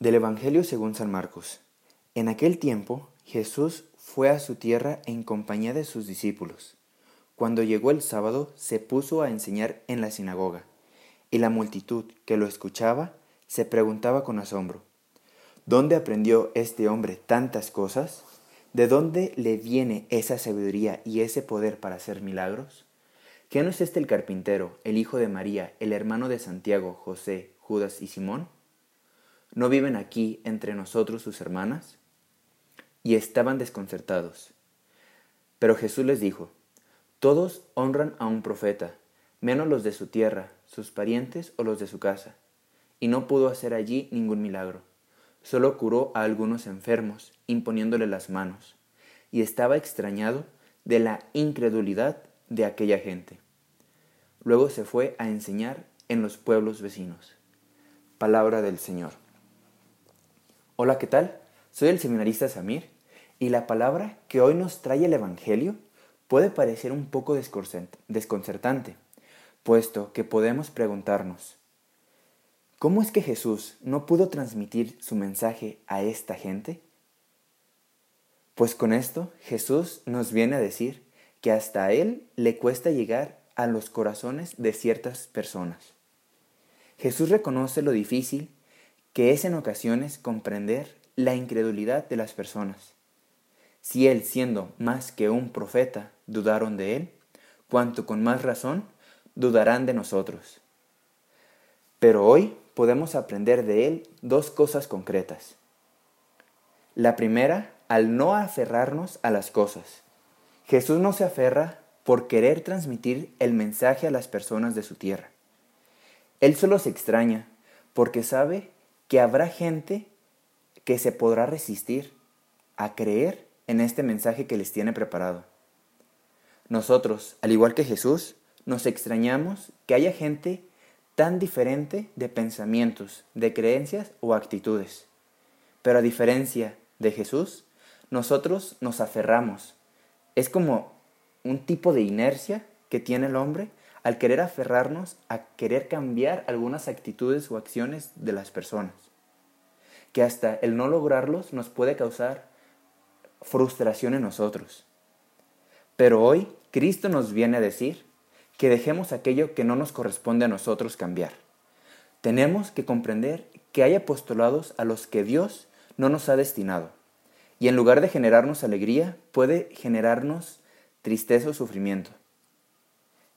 Del Evangelio según San Marcos. En aquel tiempo Jesús fue a su tierra en compañía de sus discípulos. Cuando llegó el sábado se puso a enseñar en la sinagoga, y la multitud que lo escuchaba se preguntaba con asombro, ¿dónde aprendió este hombre tantas cosas? ¿De dónde le viene esa sabiduría y ese poder para hacer milagros? ¿Qué no es este el carpintero, el hijo de María, el hermano de Santiago, José, Judas y Simón? ¿No viven aquí entre nosotros sus hermanas? Y estaban desconcertados. Pero Jesús les dijo, Todos honran a un profeta, menos los de su tierra, sus parientes o los de su casa. Y no pudo hacer allí ningún milagro. Solo curó a algunos enfermos, imponiéndole las manos. Y estaba extrañado de la incredulidad de aquella gente. Luego se fue a enseñar en los pueblos vecinos. Palabra del Señor. Hola, ¿qué tal? Soy el seminarista Samir y la palabra que hoy nos trae el Evangelio puede parecer un poco desconcertante, puesto que podemos preguntarnos, ¿cómo es que Jesús no pudo transmitir su mensaje a esta gente? Pues con esto Jesús nos viene a decir que hasta a Él le cuesta llegar a los corazones de ciertas personas. Jesús reconoce lo difícil que es en ocasiones comprender la incredulidad de las personas. Si él, siendo más que un profeta, dudaron de él, cuanto con más razón dudarán de nosotros. Pero hoy podemos aprender de él dos cosas concretas. La primera, al no aferrarnos a las cosas. Jesús no se aferra por querer transmitir el mensaje a las personas de su tierra. Él solo se extraña porque sabe que habrá gente que se podrá resistir a creer en este mensaje que les tiene preparado. Nosotros, al igual que Jesús, nos extrañamos que haya gente tan diferente de pensamientos, de creencias o actitudes. Pero a diferencia de Jesús, nosotros nos aferramos. Es como un tipo de inercia que tiene el hombre al querer aferrarnos a querer cambiar algunas actitudes o acciones de las personas, que hasta el no lograrlos nos puede causar frustración en nosotros. Pero hoy Cristo nos viene a decir que dejemos aquello que no nos corresponde a nosotros cambiar. Tenemos que comprender que hay apostolados a los que Dios no nos ha destinado, y en lugar de generarnos alegría, puede generarnos tristeza o sufrimiento.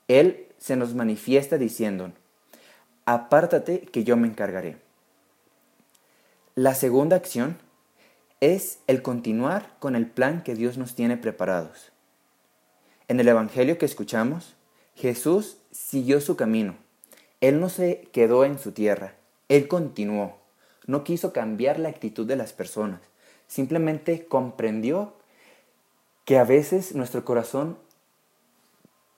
Él se nos manifiesta diciendo, apártate que yo me encargaré. La segunda acción es el continuar con el plan que Dios nos tiene preparados. En el Evangelio que escuchamos, Jesús siguió su camino. Él no se quedó en su tierra, Él continuó. No quiso cambiar la actitud de las personas, simplemente comprendió que a veces nuestro corazón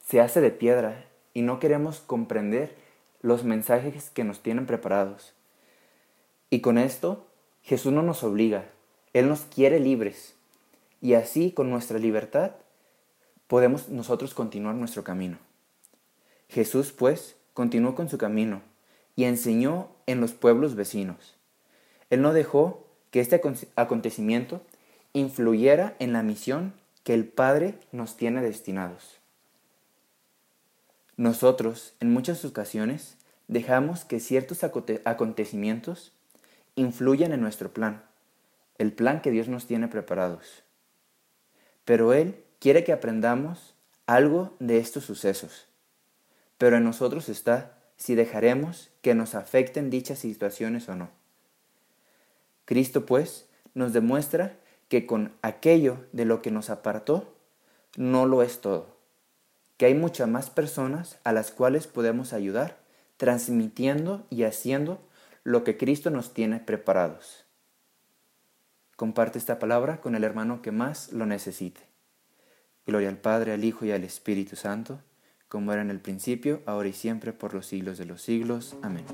se hace de piedra y no queremos comprender los mensajes que nos tienen preparados. Y con esto, Jesús no nos obliga, Él nos quiere libres. Y así, con nuestra libertad, podemos nosotros continuar nuestro camino. Jesús, pues, continuó con su camino y enseñó en los pueblos vecinos. Él no dejó que este acontecimiento influyera en la misión que el Padre nos tiene destinados. Nosotros, en muchas ocasiones, dejamos que ciertos acontecimientos influyan en nuestro plan, el plan que Dios nos tiene preparados. Pero Él quiere que aprendamos algo de estos sucesos. Pero en nosotros está si dejaremos que nos afecten dichas situaciones o no. Cristo, pues, nos demuestra que con aquello de lo que nos apartó, no lo es todo que hay muchas más personas a las cuales podemos ayudar transmitiendo y haciendo lo que Cristo nos tiene preparados. Comparte esta palabra con el hermano que más lo necesite. Gloria al Padre, al Hijo y al Espíritu Santo, como era en el principio, ahora y siempre, por los siglos de los siglos. Amén.